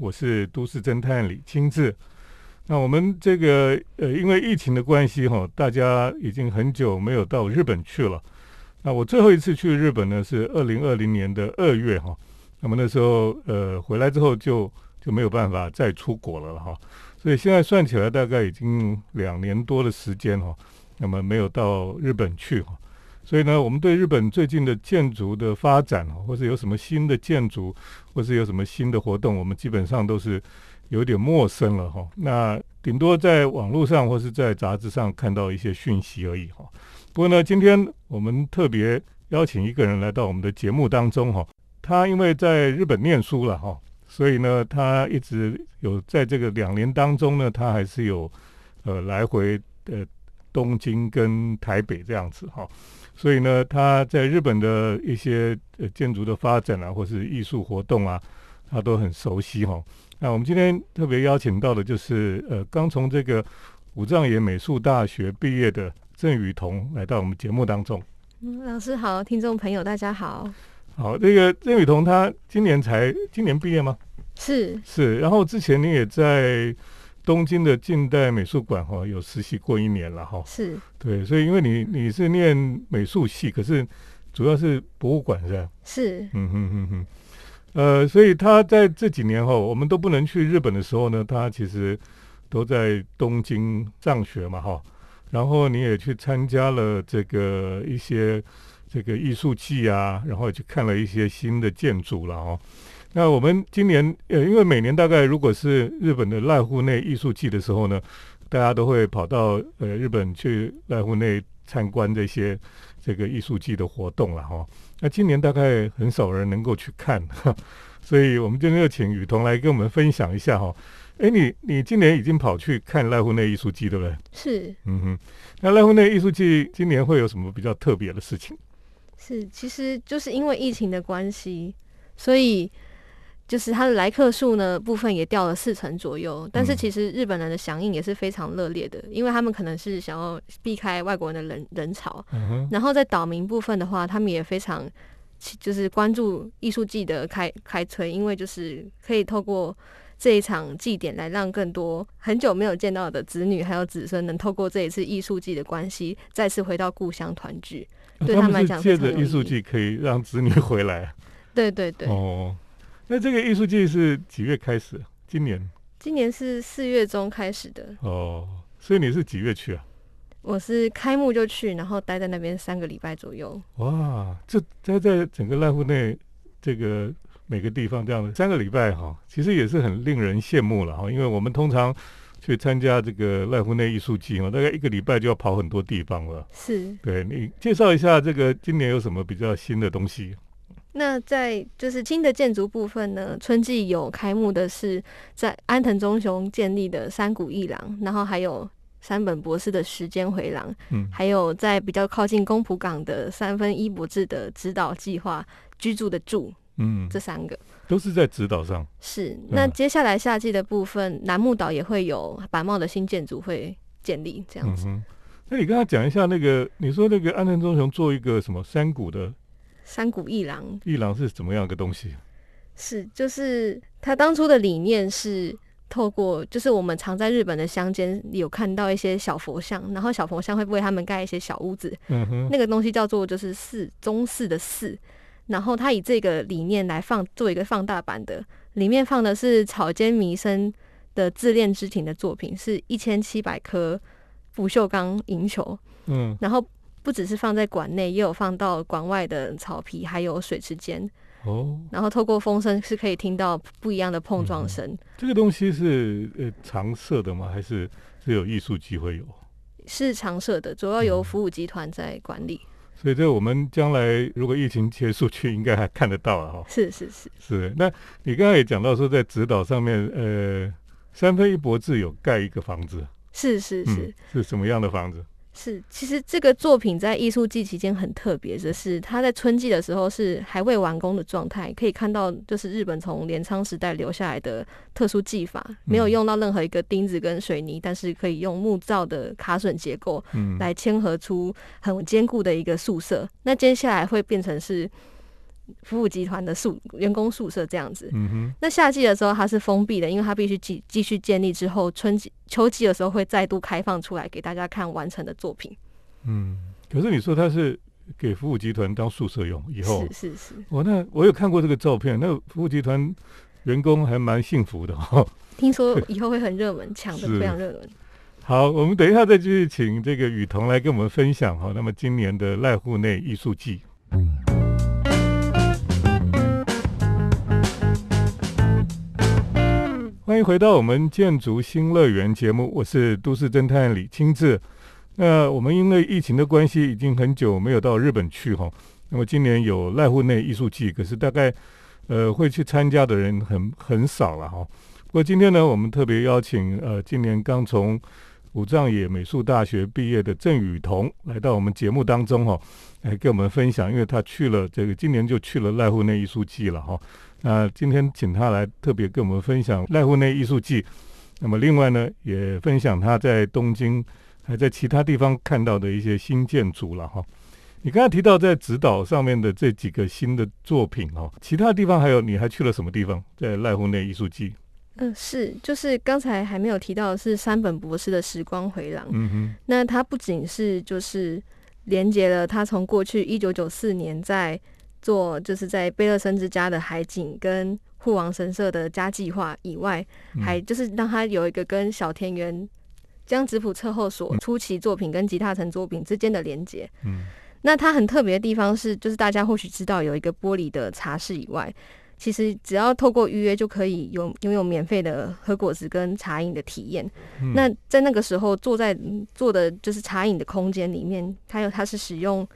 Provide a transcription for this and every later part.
我是都市侦探李清志。那我们这个呃，因为疫情的关系哈，大家已经很久没有到日本去了。那我最后一次去日本呢，是二零二零年的二月哈。那么那时候呃回来之后就就没有办法再出国了哈。所以现在算起来大概已经两年多的时间哈。那么没有到日本去哈。所以呢，我们对日本最近的建筑的发展，或是有什么新的建筑，或是有什么新的活动，我们基本上都是有点陌生了哈。那顶多在网络上或是在杂志上看到一些讯息而已哈。不过呢，今天我们特别邀请一个人来到我们的节目当中哈。他因为在日本念书了哈，所以呢，他一直有在这个两年当中呢，他还是有呃来回呃东京跟台北这样子哈。所以呢，他在日本的一些呃建筑的发展啊，或是艺术活动啊，他都很熟悉哈。那我们今天特别邀请到的就是呃刚从这个武藏野美术大学毕业的郑雨桐来到我们节目当中。嗯，老师好，听众朋友大家好。好，那个郑雨桐他今年才今年毕业吗？是是，然后之前你也在。东京的近代美术馆哈有实习过一年了哈，是。对，所以因为你你是念美术系，可是主要是博物馆是吧？是，嗯哼哼哼，呃，所以他在这几年哈，我们都不能去日本的时候呢，他其实都在东京上学嘛哈，然后你也去参加了这个一些这个艺术季啊，然后去看了一些新的建筑了哈。那我们今年呃，因为每年大概如果是日本的濑户内艺术季的时候呢，大家都会跑到呃日本去濑户内参观这些这个艺术季的活动了哈。那今年大概很少人能够去看，所以我们今天就请雨桐来跟我们分享一下哈。哎，你你今年已经跑去看濑户内艺术季对不对？是，嗯哼。那濑户内艺术季今年会有什么比较特别的事情？是，其实就是因为疫情的关系，所以。就是它的来客数呢部分也掉了四成左右，但是其实日本人的响应也是非常热烈的，因为他们可能是想要避开外国人的人人潮。然后在岛民部分的话，他们也非常就是关注艺术季的开开催，因为就是可以透过这一场祭典来让更多很久没有见到的子女还有子孙能透过这一次艺术季的关系再次回到故乡团聚。对他们来讲，借着艺术季可以让子女回来。对对对。哦。那这个艺术季是几月开始？今年？今年是四月中开始的。哦，所以你是几月去啊？我是开幕就去，然后待在那边三个礼拜左右。哇，这待在整个赖户内这个每个地方这样的三个礼拜哈，其实也是很令人羡慕了哈。因为我们通常去参加这个赖户内艺术季嘛，大概一个礼拜就要跑很多地方了。是，对你介绍一下这个今年有什么比较新的东西？那在就是新的建筑部分呢，春季有开幕的是在安藤忠雄建立的山谷一郎，然后还有山本博士的时间回廊，嗯，还有在比较靠近宫浦港的三分一博志的指导计划居住的住，嗯，这三个都是在指导上。是，那接下来夏季的部分，楠木岛也会有板茂的新建筑会建立，这样子。那你跟他讲一下那个，你说那个安藤忠雄做一个什么山谷的？山谷一郎，一郎是怎么样一个东西？是，就是他当初的理念是透过，就是我们常在日本的乡间有看到一些小佛像，然后小佛像会为他们盖一些小屋子，嗯哼，那个东西叫做就是寺中寺的寺，然后他以这个理念来放做一个放大版的，里面放的是草间弥生的自恋之庭的作品，是一千七百颗不锈钢银球，嗯，然后。不只是放在馆内，也有放到馆外的草皮，还有水池间。哦，然后透过风声是可以听到不一样的碰撞声。这个东西是呃常设的吗？还是只有艺术机会有？是常设的，主要由服务集团在管理。所以这我们将来如果疫情结束去，应该还看得到了哈。是是是是。那你刚才也讲到说，在指导上面，呃，三分一博志有盖一个房子。是是是。是什么样的房子？是，其实这个作品在艺术季期间很特别的是，它在春季的时候是还未完工的状态，可以看到就是日本从镰仓时代留下来的特殊技法，没有用到任何一个钉子跟水泥，但是可以用木造的卡榫结构来嵌合出很坚固的一个宿舍。那接下来会变成是服务集团的宿员工宿舍这样子。嗯哼。那夏季的时候它是封闭的，因为它必须继继续建立之后，春季秋季的时候会再度开放出来给大家看完成的作品。嗯，可是你说它是给服务集团当宿舍用，以后是是是。我那我有看过这个照片，那服务集团员工还蛮幸福的哈。听说 以后会很热门，抢的非常热门。好，我们等一下再继续请这个雨桐来跟我们分享哈。那么今年的濑户内艺术季，欢迎回到我们建筑新乐园节目，我是都市侦探李清志。那我们因为疫情的关系，已经很久没有到日本去哈。那么今年有濑户内艺术季，可是大概呃会去参加的人很很少了哈。不过今天呢，我们特别邀请呃今年刚从武藏野美术大学毕业的郑雨桐来到我们节目当中哈，来跟我们分享，因为他去了这个今年就去了濑户内艺术季了哈。那今天请他来特别跟我们分享濑户内艺术季，那么另外呢也分享他在东京还在其他地方看到的一些新建筑了哈。你刚才提到在指导上面的这几个新的作品哈，其他地方还有你还去了什么地方？在濑户内艺术季？嗯，是，就是刚才还没有提到的是山本博士的时光回廊。嗯哼，那他不仅是就是连接了他从过去一九九四年在做就是在贝勒森之家的海景跟护王神社的家计划以外，还就是让他有一个跟小田园江直浦测后所初期作品跟吉他城作品之间的连接。嗯，那它很特别的地方是，就是大家或许知道有一个玻璃的茶室以外。其实只要透过预约就可以有拥有免费的喝果子跟茶饮的体验。那在那个时候坐在坐的就是茶饮的空间里面，还有它是使用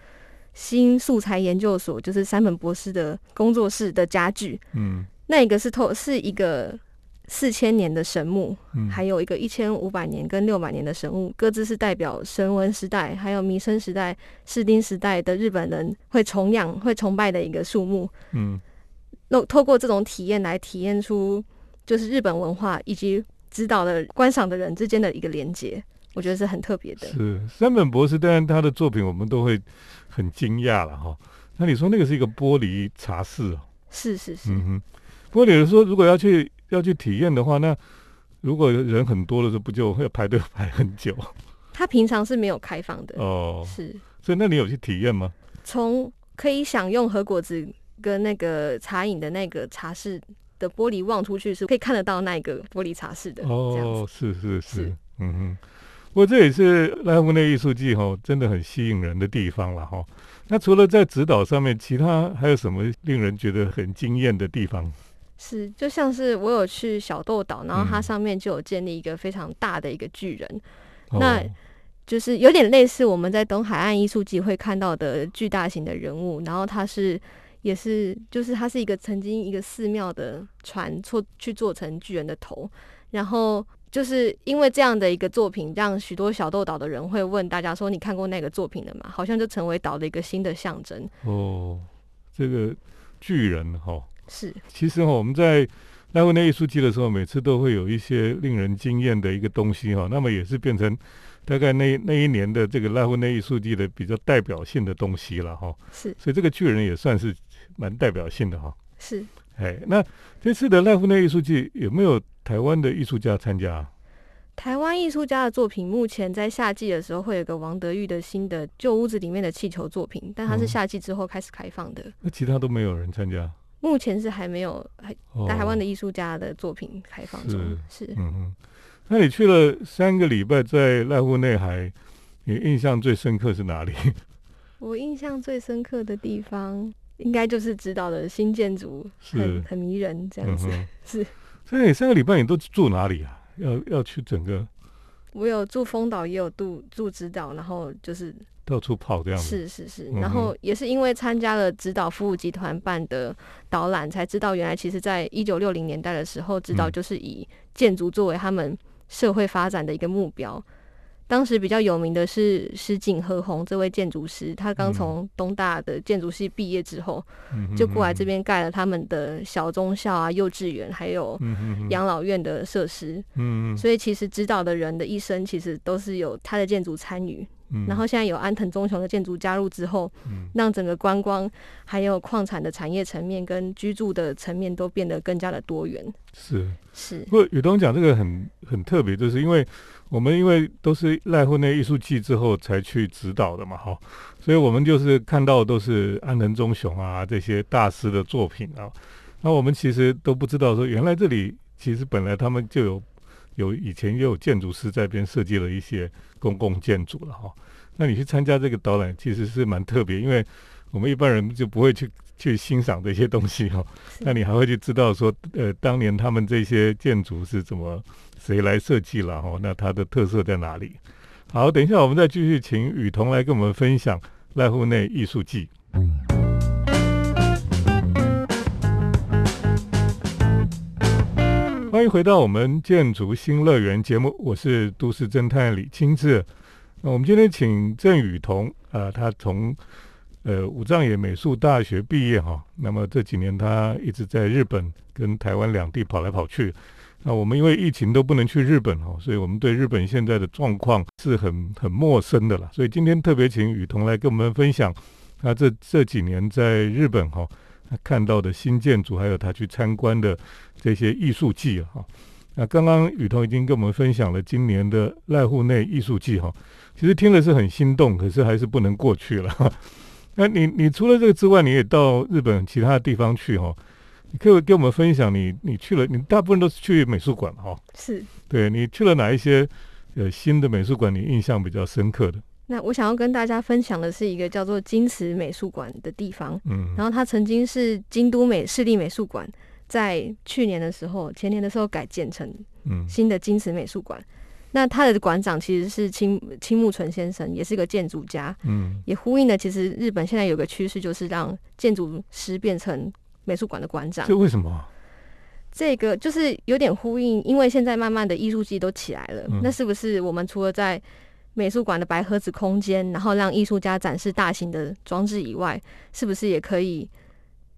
新素材研究所，就是山本博士的工作室的家具。嗯，那一个是透是一个四千年的神木，还有一个一千五百年跟六百年的神木，各自是代表神文时代还有弥生时代、士丁时代的日本人会崇仰、会崇拜的一个树木。嗯。那透过这种体验来体验出，就是日本文化以及指导的观赏的人之间的一个连接，我觉得是很特别的。是山本博士，当然他的作品我们都会很惊讶了哈。那你说那个是一个玻璃茶室哦？是是是。嗯哼。不过你说如果要去要去体验的话，那如果人很多的时候，不就会排队排很久？他平常是没有开放的哦。是。所以那你有去体验吗？从可以享用和果子。跟那个茶饮的那个茶室的玻璃望出去，是可以看得到那个玻璃茶室的。哦，是是是，嗯哼。不过这也是濑户内艺术季哈，真的很吸引人的地方了哈。那除了在指导上面，其他还有什么令人觉得很惊艳的地方？是，就像是我有去小豆岛，然后它上面就有建立一个非常大的一个巨人，那就是有点类似我们在东海岸艺术季会看到的巨大型的人物，然后它是。也是，就是它是一个曾经一个寺庙的船做去做成巨人的头，然后就是因为这样的一个作品，让许多小豆岛的人会问大家说：“你看过那个作品了吗？”好像就成为岛的一个新的象征。哦，这个巨人哈是，其实哈我们在濑户内艺术季的时候，每次都会有一些令人惊艳的一个东西哈，那么也是变成。大概那那一年的这个濑户内艺术季的比较代表性的东西了哈，是，所以这个巨人也算是蛮代表性的哈。是，哎，那这次的濑户内艺术季有没有台湾的艺术家参加？台湾艺术家的作品，目前在夏季的时候会有个王德玉的新的旧屋子里面的气球作品，但它是夏季之后开始开放的。那其他都没有人参加？目前是还没有，还台湾的艺术家的作品开放中。是，嗯嗯。那你去了三个礼拜，在濑户内海，你印象最深刻是哪里？我印象最深刻的地方，应该就是指导的新建筑，很很迷人，这样子 是。所以你三个礼拜你都住哪里啊？要要去整个？我有住丰岛，也有住住指导，然后就是到处跑这样子。是是是，然后也是因为参加了指导服务集团办的导览，才知道原来其实在一九六零年代的时候，指导就是以建筑作为他们。社会发展的一个目标。当时比较有名的是石井和宏这位建筑师，他刚从东大的建筑系毕业之后，就过来这边盖了他们的小中校啊、幼稚园，还有养老院的设施。嗯所以其实指导的人的一生，其实都是有他的建筑参与。然后现在有安藤忠雄的建筑加入之后，让整个观光还有矿产的产业层面跟居住的层面都变得更加的多元。是是，不过宇东讲这个很很特别，就是因为我们因为都是赖户内艺术季之后才去指导的嘛，哈，所以我们就是看到都是安藤忠雄啊这些大师的作品啊，那我们其实都不知道说原来这里其实本来他们就有。有以前也有建筑师在边设计了一些公共建筑了哈，那你去参加这个导览其实是蛮特别，因为我们一般人就不会去去欣赏这些东西哦，那你还会去知道说，呃，当年他们这些建筑是怎么谁来设计了哦，那它的特色在哪里？好，等一下我们再继续请雨桐来跟我们分享濑户内艺术季。欢迎回到我们建筑新乐园节目，我是都市侦探李清志。那我们今天请郑雨桐，呃，他从呃武藏野美术大学毕业哈，那么这几年他一直在日本跟台湾两地跑来跑去。那我们因为疫情都不能去日本哈，所以我们对日本现在的状况是很很陌生的了。所以今天特别请雨桐来跟我们分享他这这几年在日本哈。他看到的新建筑，还有他去参观的这些艺术季，哈。那刚刚雨桐已经跟我们分享了今年的濑户内艺术季哈，其实听了是很心动，可是还是不能过去了。那你你除了这个之外，你也到日本其他的地方去哈？你可以给我们分享你你去了，你大部分都是去美术馆哈？是，对你去了哪一些呃新的美术馆，你印象比较深刻的？那我想要跟大家分享的是一个叫做金池美术馆的地方，嗯，然后它曾经是京都美市立美术馆，在去年的时候、前年的时候改建成新的金池美术馆。那他的馆长其实是青青木纯先生，也是个建筑家，嗯，也呼应了其实日本现在有个趋势，就是让建筑师变成美术馆的馆长。这为什么？这个就是有点呼应，因为现在慢慢的艺术季都起来了，那是不是我们除了在美术馆的白盒子空间，然后让艺术家展示大型的装置以外，是不是也可以，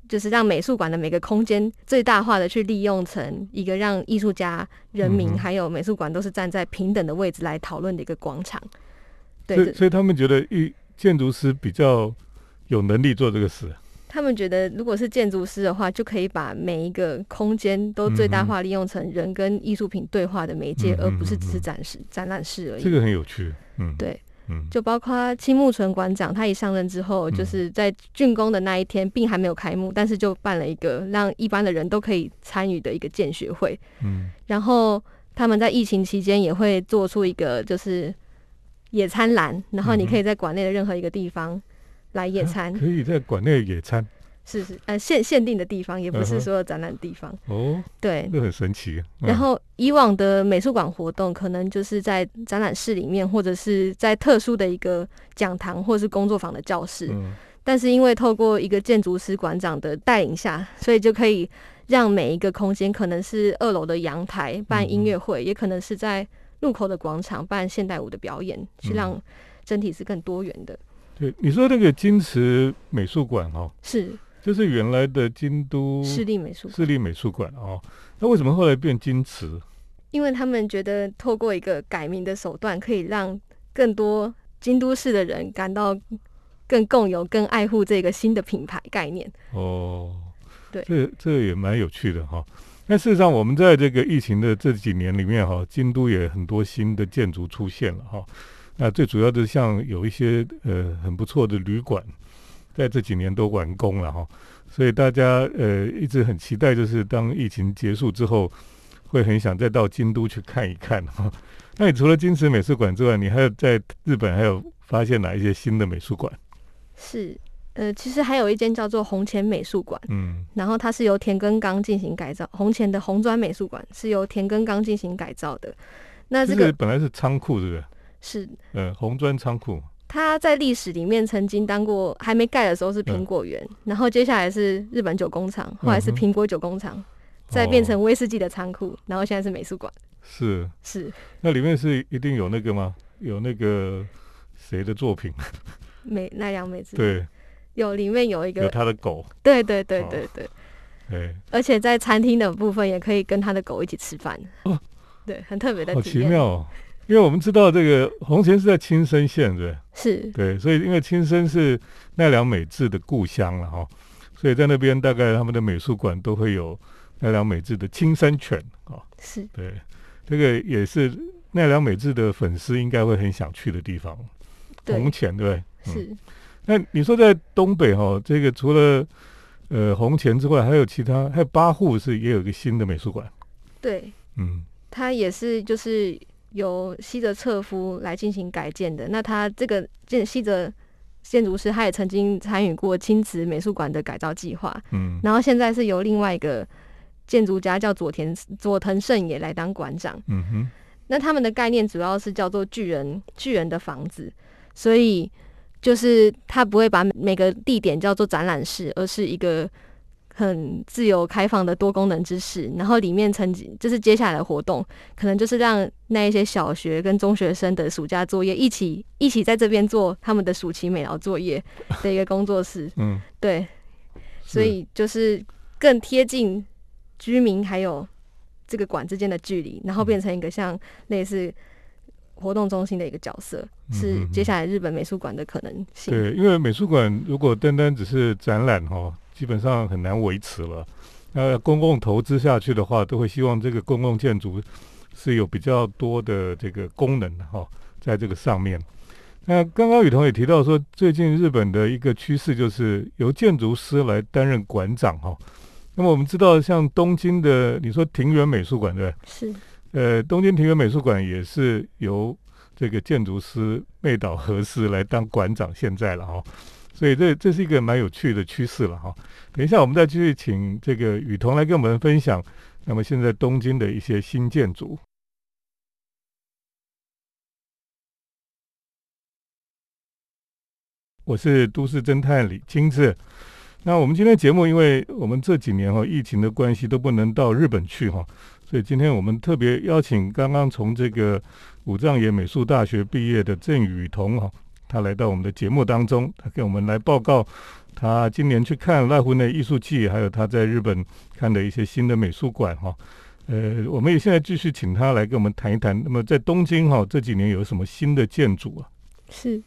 就是让美术馆的每个空间最大化的去利用成一个让艺术家、人民还有美术馆都是站在平等的位置来讨论的一个广场？对，所以他们觉得一建筑师比较有能力做这个事。他们觉得，如果是建筑师的话，就可以把每一个空间都最大化利用成人跟艺术品对话的媒介，而不是只是展示展览室而已。这个很有趣，嗯，对，嗯，就包括青木纯馆长，他一上任之后，就是在竣工的那一天，并还没有开幕，但是就办了一个让一般的人都可以参与的一个建学会，嗯，然后他们在疫情期间也会做出一个就是野餐栏，然后你可以在馆内的任何一个地方。来野餐，可以在馆内野餐，是是呃限限定的地方，也不是所有展览地方哦。对，那很神奇。然后以往的美术馆活动，可能就是在展览室里面，或者是在特殊的一个讲堂或者是工作坊的教室。嗯。但是因为透过一个建筑师馆长的带领下，所以就可以让每一个空间，可能是二楼的阳台办音乐会，也可能是在入口的广场办现代舞的表演，去让整体是更多元的。对，你说那个金池美术馆哦，是，就是原来的京都市立美术市立美术馆哦，那为什么后来变金池？因为他们觉得透过一个改名的手段，可以让更多京都市的人感到更共有、更爱护这个新的品牌概念。哦，对，这这也蛮有趣的哈。那事实上，我们在这个疫情的这几年里面哈，京都也很多新的建筑出现了哈。那最主要的，像有一些呃很不错的旅馆，在这几年都完工了哈，所以大家呃一直很期待，就是当疫情结束之后，会很想再到京都去看一看哈。那你除了金池美术馆之外，你还有在日本还有发现哪一些新的美术馆？是，呃，其实还有一间叫做红前美术馆，嗯，然后它是由田根刚进行改造，红前的红砖美术馆是由田根刚进行改造的。那这个本来是仓库，是不是？是，呃，红砖仓库，它在历史里面曾经当过，还没盖的时候是苹果园，然后接下来是日本酒工厂，后来是苹果酒工厂，再变成威士忌的仓库，然后现在是美术馆。是是，那里面是一定有那个吗？有那个谁的作品？美奈良美智。对，有里面有一个有他的狗。对对对对对。哎，而且在餐厅的部分也可以跟他的狗一起吃饭。哦，对，很特别的体验。好奇妙。因为我们知道这个红前是在青森县，对是，对，所以因为青森是奈良美智的故乡了哈，所以在那边大概他们的美术馆都会有奈良美智的青山犬啊。是，对，这个也是奈良美智的粉丝应该会很想去的地方。红前对，是。那你说在东北哈，这个除了呃红前之外，还有其他，还有八户是也有一个新的美术馆。对，嗯，它也是就是由西泽彻夫来进行改建的。那他这个建西泽建筑师，他也曾经参与过青瓷美术馆的改造计划。嗯，然后现在是由另外一个建筑家叫佐田佐藤胜也来当馆长。嗯哼，那他们的概念主要是叫做巨人巨人的房子，所以。就是他不会把每个地点叫做展览室，而是一个很自由开放的多功能知识。然后里面曾经就是接下来的活动，可能就是让那一些小学跟中学生的暑假作业一起一起在这边做他们的暑期美劳作业的一个工作室。嗯，对，所以就是更贴近居民还有这个馆之间的距离，然后变成一个像类似。活动中心的一个角色是接下来日本美术馆的可能性。对，因为美术馆如果单单只是展览哈，基本上很难维持了。那公共投资下去的话，都会希望这个公共建筑是有比较多的这个功能哈，在这个上面。那刚刚雨桐也提到说，最近日本的一个趋势就是由建筑师来担任馆长哈。那么我们知道，像东京的你说庭园美术馆对是。呃，东京庭园美术馆也是由这个建筑师妹岛和世来当馆长，现在了哈，所以这这是一个蛮有趣的趋势了哈。等一下我们再继续请这个雨桐来跟我们分享，那么现在东京的一些新建筑。我是都市侦探李金志。那我们今天节目，因为我们这几年哈疫情的关系都不能到日本去哈。所以今天我们特别邀请刚刚从这个武藏野美术大学毕业的郑雨桐哈，他来到我们的节目当中，他给我们来报告他今年去看濑户内艺术季，还有他在日本看的一些新的美术馆哈。呃，我们也现在继续请他来跟我们谈一谈。那么在东京哈这几年有什么新的建筑啊？是，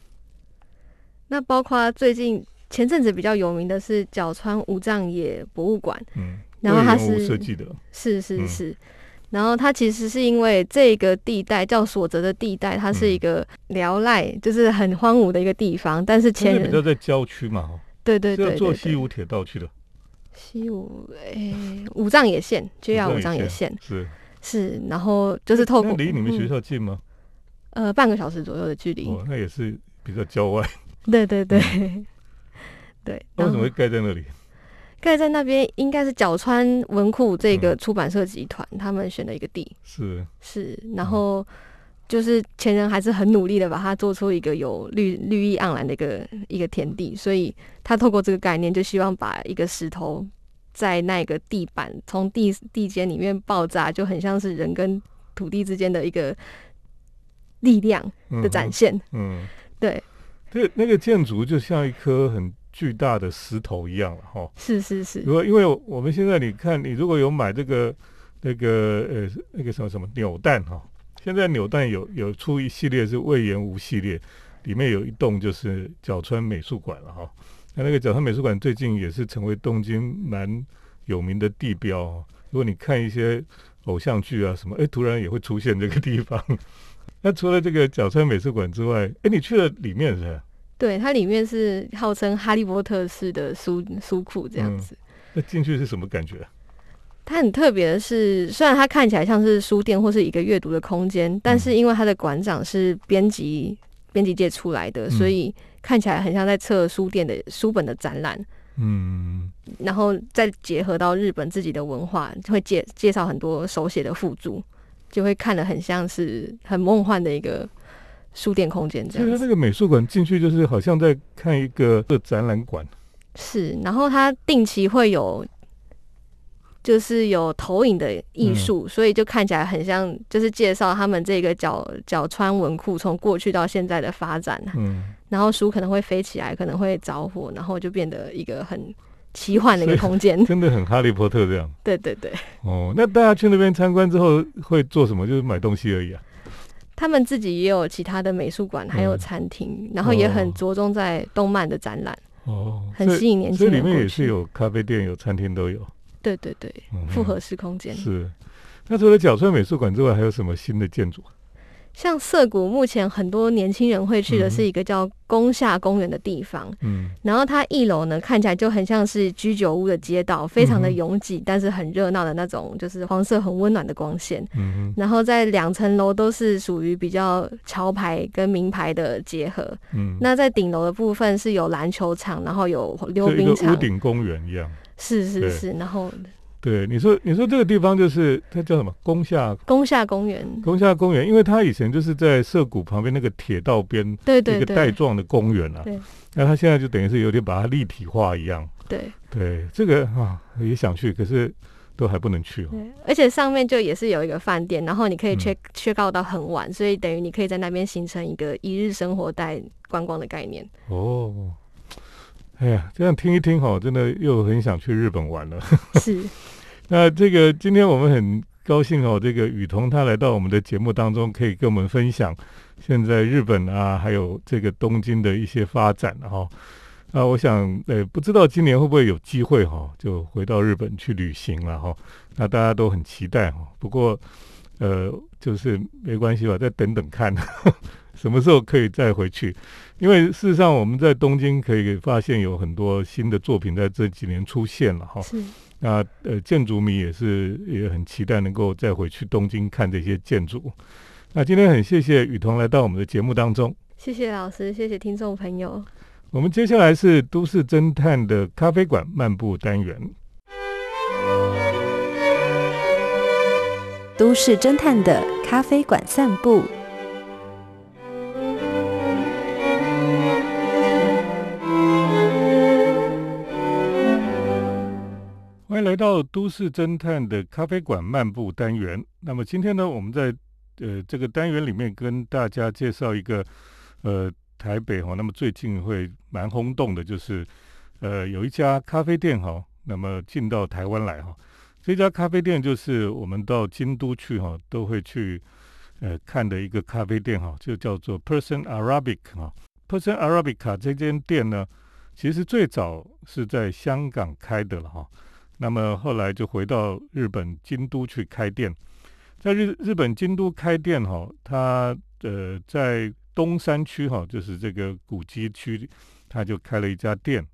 那包括最近前阵子比较有名的是角川武藏野博物馆。嗯。然后他是设计的，是是是，然后它其实是因为这个地带叫索泽的地带，它是一个辽赖，就是很荒芜的一个地方。但是前人比较在郊区嘛，对对对，坐西武铁道去的。西武诶，五藏野线，JR 五藏野线是是，然后就是透过离你们学校近吗？呃，半个小时左右的距离。哦，那也是比较郊外。对对对对。为什么会盖在那里？盖在那边应该是角川文库这个出版社集团他们选的一个地，是。是，然后就是前人还是很努力的把它做出一个有绿绿意盎然的一个一个田地，所以他透过这个概念，就希望把一个石头在那个地板从地地间里面爆炸，就很像是人跟土地之间的一个力量的展现。嗯，对，对，那个建筑就像一颗很。巨大的石头一样了哈，是是是。如果因为我们现在你看，你如果有买这个那个呃那个什么什么扭蛋哈，现在扭蛋有有出一系列是魏延吴系列，里面有一栋就是角川美术馆了哈。那那个角川美术馆最近也是成为东京蛮有名的地标。如果你看一些偶像剧啊什么，哎，突然也会出现这个地方。那除了这个角川美术馆之外，哎，你去了里面是？对，它里面是号称哈利波特式的书书库这样子。那进去是什么感觉？它很特别的是，虽然它看起来像是书店或是一个阅读的空间，但是因为它的馆长是编辑编辑界出来的，所以看起来很像在测书店的书本的展览。嗯，然后再结合到日本自己的文化，会介介绍很多手写的附注，就会看得很像是很梦幻的一个。书店空间这样，就是那个美术馆进去就是好像在看一个展览馆。是，然后它定期会有，就是有投影的艺术，所以就看起来很像，就是介绍他们这个角角川文库从过去到现在的发展。嗯，然后书可能会飞起来，可能会着火，然后就变得一个很奇幻的一个空间，真的很哈利波特这样。对对对。哦，那大家去那边参观之后会做什么？就是买东西而已啊。他们自己也有其他的美术馆，还有餐厅，然后也很着重在动漫的展览。哦，很吸引年轻人。这里面也是有咖啡店、有餐厅都有。对对对，复合式空间是。那除了角川美术馆之外，还有什么新的建筑？像涩谷，目前很多年轻人会去的是一个叫宫下公园的地方。嗯，然后它一楼呢，看起来就很像是居酒屋的街道，非常的拥挤，但是很热闹的那种，就是黄色很温暖的光线。嗯然后在两层楼都是属于比较潮牌跟名牌的结合。嗯，那在顶楼的部分是有篮球场，然后有溜冰场，屋顶公园一样。是是是，然后。对，你说你说这个地方就是它叫什么？宫下宫下公园。宫下公园，因为它以前就是在涩谷旁边那个铁道边，对对一个带状的公园啊。对。那它现在就等于是有点把它立体化一样。对。对，这个啊也想去，可是都还不能去哦。对，而且上面就也是有一个饭店，然后你可以缺缺告到很晚，所以等于你可以在那边形成一个一日生活带观光的概念。哦。哎呀，这样听一听哈，真的又很想去日本玩了。是，那这个今天我们很高兴哦，这个雨桐他来到我们的节目当中，可以跟我们分享现在日本啊，还有这个东京的一些发展哈。啊，我想呃，不知道今年会不会有机会哈，就回到日本去旅行了哈。那大家都很期待哈。不过呃，就是没关系吧，再等等看。什么时候可以再回去？因为事实上，我们在东京可以发现有很多新的作品在这几年出现了哈。是。那呃，建筑迷也是也很期待能够再回去东京看这些建筑。那今天很谢谢雨桐来到我们的节目当中。谢谢老师，谢谢听众朋友。我们接下来是都市侦探的咖啡馆漫步单元。都市侦探的咖啡馆散步。来到都市侦探的咖啡馆漫步单元。那么今天呢，我们在呃这个单元里面跟大家介绍一个呃台北哈，那么最近会蛮轰动的，就是呃有一家咖啡店哈，那么进到台湾来哈。这家咖啡店就是我们到京都去哈，都会去呃看的一个咖啡店哈，就叫做 Person Arabic 哈。Person Arabica 这间店呢，其实最早是在香港开的了哈。那么后来就回到日本京都去开店，在日日本京都开店哈，他呃在东山区哈，就是这个古迹区，他就开了一家店。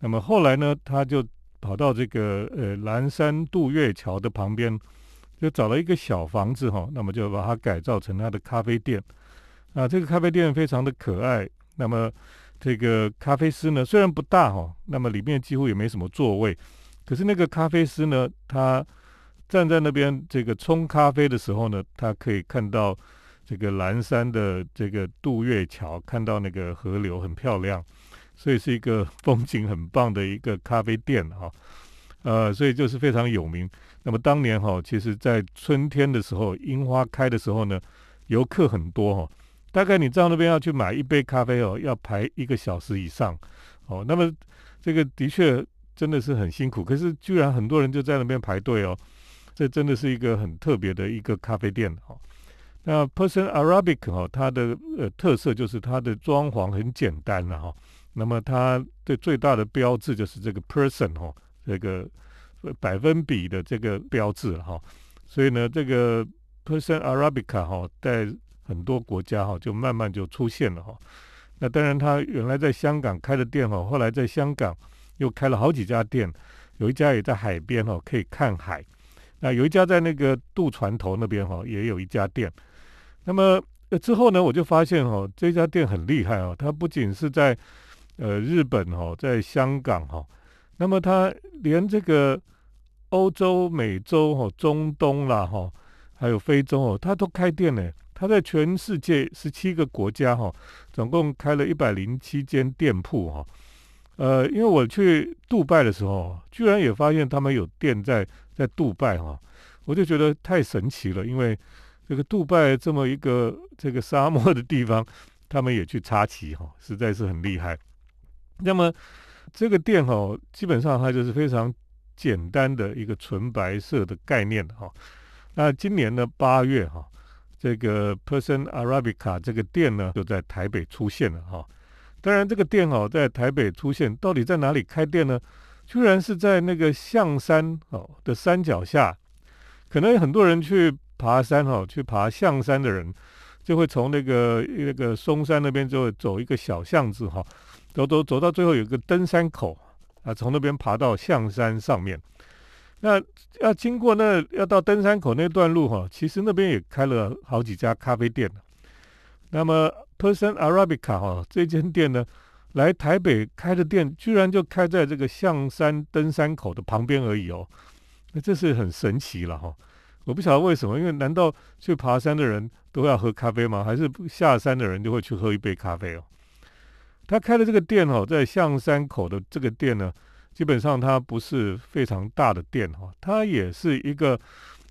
那么后来呢，他就跑到这个呃蓝山渡月桥的旁边，就找了一个小房子哈，那么就把它改造成他的咖啡店。啊，这个咖啡店非常的可爱。那么这个咖啡师呢，虽然不大哈，那么里面几乎也没什么座位。可是那个咖啡师呢，他站在那边这个冲咖啡的时候呢，他可以看到这个蓝山的这个渡月桥，看到那个河流很漂亮，所以是一个风景很棒的一个咖啡店哈。呃，所以就是非常有名。那么当年哈，其实在春天的时候，樱花开的时候呢，游客很多哈。大概你到那边要去买一杯咖啡哦，要排一个小时以上哦。那么这个的确。真的是很辛苦，可是居然很多人就在那边排队哦，这真的是一个很特别的一个咖啡店哈。那 Person Arabic 哈，它的呃特色就是它的装潢很简单了哈。那么它的最大的标志就是这个 Person 哈，这个百分比的这个标志哈。所以呢，这个 Person Arabica 哈，在很多国家哈就慢慢就出现了哈。那当然，它原来在香港开的店哈，后来在香港。又开了好几家店，有一家也在海边哦，可以看海。那有一家在那个渡船头那边哈，也有一家店。那么呃之后呢，我就发现哈，这家店很厉害哦，它不仅是在呃日本哈，在香港哈，那么它连这个欧洲、美洲哈、中东啦哈，还有非洲哦，它都开店呢。它在全世界十七个国家哈，总共开了一百零七间店铺哈。呃，因为我去杜拜的时候，居然也发现他们有店在在杜拜哈，我就觉得太神奇了。因为这个杜拜这么一个这个沙漠的地方，他们也去插旗哈，实在是很厉害。那么这个店哈，基本上它就是非常简单的一个纯白色的概念哈。那今年的八月哈，这个 Person Arabica 这个店呢，就在台北出现了哈。当然，这个店哦，在台北出现，到底在哪里开店呢？居然是在那个象山哦的山脚下。可能很多人去爬山哈，去爬象山的人，就会从那个那个嵩山那边就会走一个小巷子哈，走走走到最后有一个登山口啊，从那边爬到象山上面。那要经过那要到登山口那段路哈，其实那边也开了好几家咖啡店那么 Person Arabica 哈这间店呢，来台北开的店，居然就开在这个象山登山口的旁边而已哦。那这是很神奇了哈。我不晓得为什么，因为难道去爬山的人都要喝咖啡吗？还是下山的人就会去喝一杯咖啡哦？他开的这个店哦，在象山口的这个店呢。基本上它不是非常大的店哈，它也是一个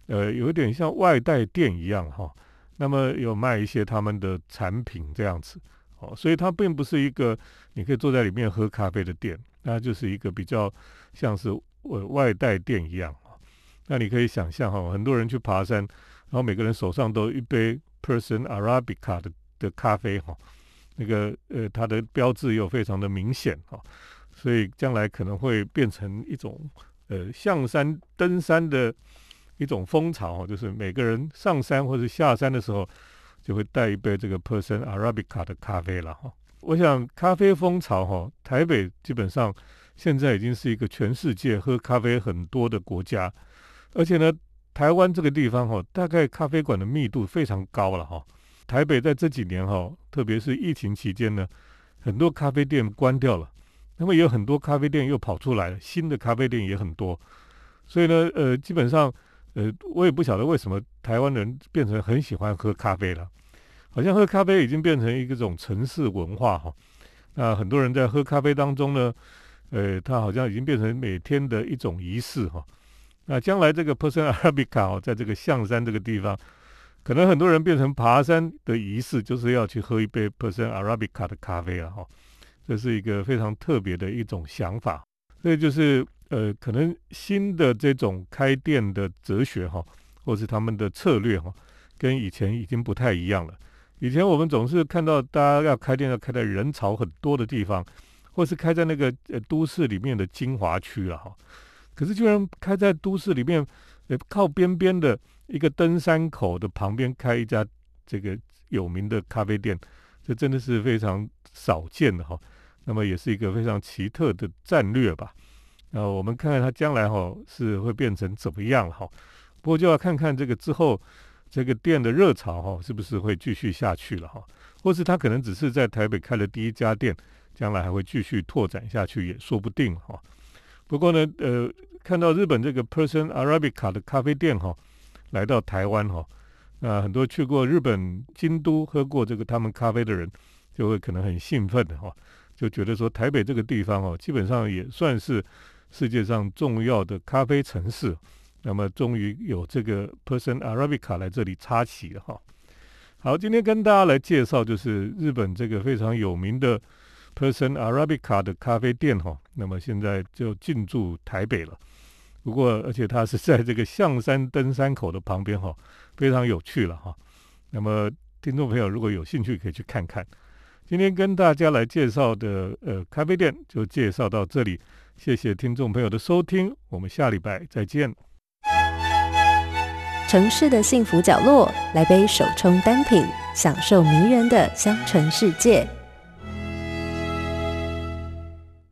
呃有点像外带店一样哈。那么有卖一些他们的产品这样子哦，所以它并不是一个你可以坐在里面喝咖啡的店，那就是一个比较像是外外带店一样那你可以想象哈，很多人去爬山，然后每个人手上都一杯 Person Arabica 的的咖啡哈，那个呃它的标志又非常的明显哈。所以将来可能会变成一种呃象山登山的一种风潮就是每个人上山或者下山的时候，就会带一杯这个 Person Arabica 的咖啡了哈。我想咖啡风潮哈，台北基本上现在已经是一个全世界喝咖啡很多的国家，而且呢，台湾这个地方哈，大概咖啡馆的密度非常高了哈。台北在这几年哈，特别是疫情期间呢，很多咖啡店关掉了。那么也有很多咖啡店又跑出来了，新的咖啡店也很多，所以呢，呃，基本上，呃，我也不晓得为什么台湾人变成很喜欢喝咖啡了，好像喝咖啡已经变成一个种城市文化哈。那很多人在喝咖啡当中呢，呃，它好像已经变成每天的一种仪式哈。那将来这个 Person Arabica 哦，在这个象山这个地方，可能很多人变成爬山的仪式，就是要去喝一杯 Person Arabica 的咖啡了哈。这是一个非常特别的一种想法，所以就是呃，可能新的这种开店的哲学哈，或是他们的策略哈，跟以前已经不太一样了。以前我们总是看到大家要开店要开在人潮很多的地方，或是开在那个呃都市里面的精华区了哈。可是居然开在都市里面呃靠边边的一个登山口的旁边开一家这个有名的咖啡店，这真的是非常少见的哈。那么也是一个非常奇特的战略吧。那我们看看它将来哈是会变成怎么样哈。不过就要看看这个之后这个店的热潮哈是不是会继续下去了哈，或是它可能只是在台北开了第一家店，将来还会继续拓展下去也说不定哈。不过呢，呃，看到日本这个 Person Arabica 的咖啡店哈来到台湾哈，那很多去过日本京都喝过这个他们咖啡的人就会可能很兴奋的哈。就觉得说台北这个地方哦，基本上也算是世界上重要的咖啡城市。那么终于有这个 Person Arabica 来这里插旗了哈。好，今天跟大家来介绍就是日本这个非常有名的 Person Arabica 的咖啡店哈。那么现在就进驻台北了。不过而且它是在这个象山登山口的旁边哈，非常有趣了哈。那么听众朋友如果有兴趣可以去看看。今天跟大家来介绍的呃咖啡店就介绍到这里，谢谢听众朋友的收听，我们下礼拜再见。城市的幸福角落，来杯手冲单品，享受迷人的香醇世界。